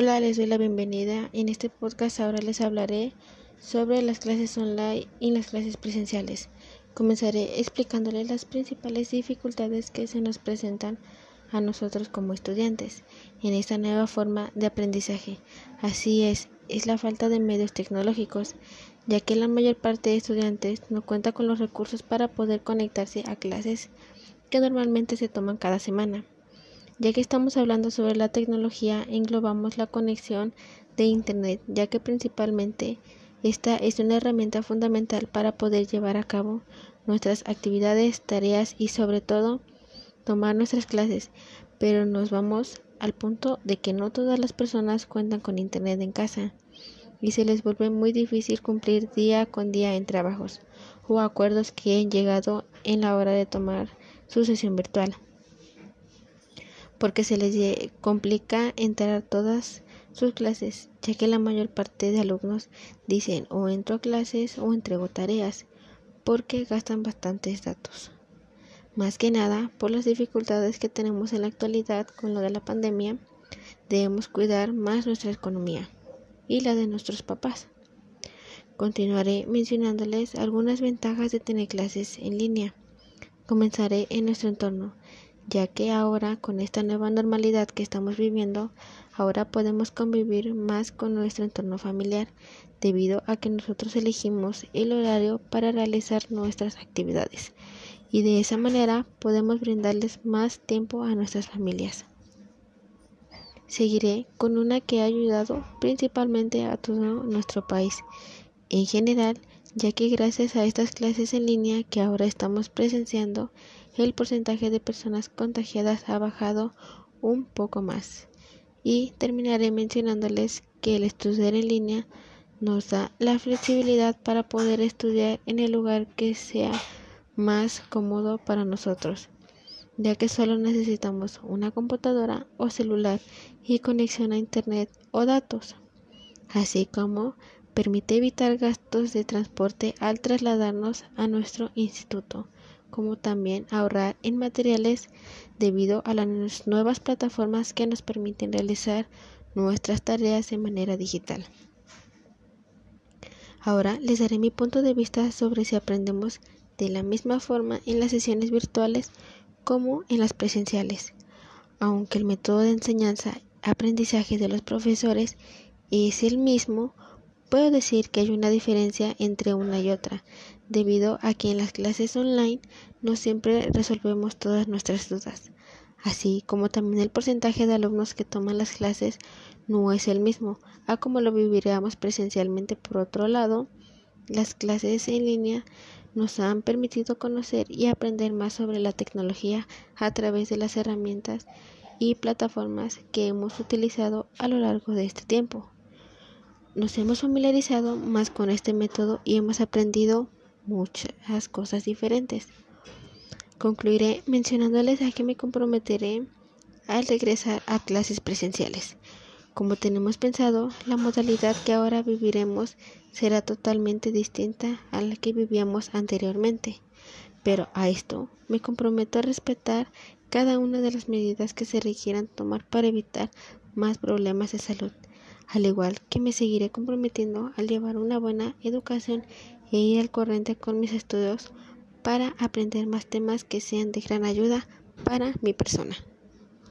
Hola, les doy la bienvenida. En este podcast ahora les hablaré sobre las clases online y las clases presenciales. Comenzaré explicándoles las principales dificultades que se nos presentan a nosotros como estudiantes en esta nueva forma de aprendizaje. Así es, es la falta de medios tecnológicos, ya que la mayor parte de estudiantes no cuenta con los recursos para poder conectarse a clases que normalmente se toman cada semana. Ya que estamos hablando sobre la tecnología, englobamos la conexión de Internet, ya que principalmente esta es una herramienta fundamental para poder llevar a cabo nuestras actividades, tareas y sobre todo tomar nuestras clases. Pero nos vamos al punto de que no todas las personas cuentan con Internet en casa y se les vuelve muy difícil cumplir día con día en trabajos o acuerdos que han llegado en la hora de tomar su sesión virtual porque se les complica entrar a todas sus clases, ya que la mayor parte de alumnos dicen o entro a clases o entrego tareas, porque gastan bastantes datos. Más que nada, por las dificultades que tenemos en la actualidad con lo de la pandemia, debemos cuidar más nuestra economía y la de nuestros papás. Continuaré mencionándoles algunas ventajas de tener clases en línea. Comenzaré en nuestro entorno, ya que ahora con esta nueva normalidad que estamos viviendo, ahora podemos convivir más con nuestro entorno familiar debido a que nosotros elegimos el horario para realizar nuestras actividades y de esa manera podemos brindarles más tiempo a nuestras familias. Seguiré con una que ha ayudado principalmente a todo nuestro país en general, ya que gracias a estas clases en línea que ahora estamos presenciando, el porcentaje de personas contagiadas ha bajado un poco más. Y terminaré mencionándoles que el estudiar en línea nos da la flexibilidad para poder estudiar en el lugar que sea más cómodo para nosotros, ya que solo necesitamos una computadora o celular y conexión a internet o datos, así como permite evitar gastos de transporte al trasladarnos a nuestro instituto como también ahorrar en materiales debido a las nuevas plataformas que nos permiten realizar nuestras tareas de manera digital. Ahora les daré mi punto de vista sobre si aprendemos de la misma forma en las sesiones virtuales como en las presenciales. Aunque el método de enseñanza aprendizaje de los profesores es el mismo, Puedo decir que hay una diferencia entre una y otra, debido a que en las clases online no siempre resolvemos todas nuestras dudas, así como también el porcentaje de alumnos que toman las clases no es el mismo, a como lo viviríamos presencialmente. Por otro lado, las clases en línea nos han permitido conocer y aprender más sobre la tecnología a través de las herramientas y plataformas que hemos utilizado a lo largo de este tiempo nos hemos familiarizado más con este método y hemos aprendido muchas cosas diferentes. Concluiré mencionándoles a que me comprometeré al regresar a clases presenciales. Como tenemos pensado, la modalidad que ahora viviremos será totalmente distinta a la que vivíamos anteriormente. Pero a esto me comprometo a respetar cada una de las medidas que se requieran tomar para evitar más problemas de salud al igual que me seguiré comprometiendo al llevar una buena educación e ir al corriente con mis estudios para aprender más temas que sean de gran ayuda para mi persona.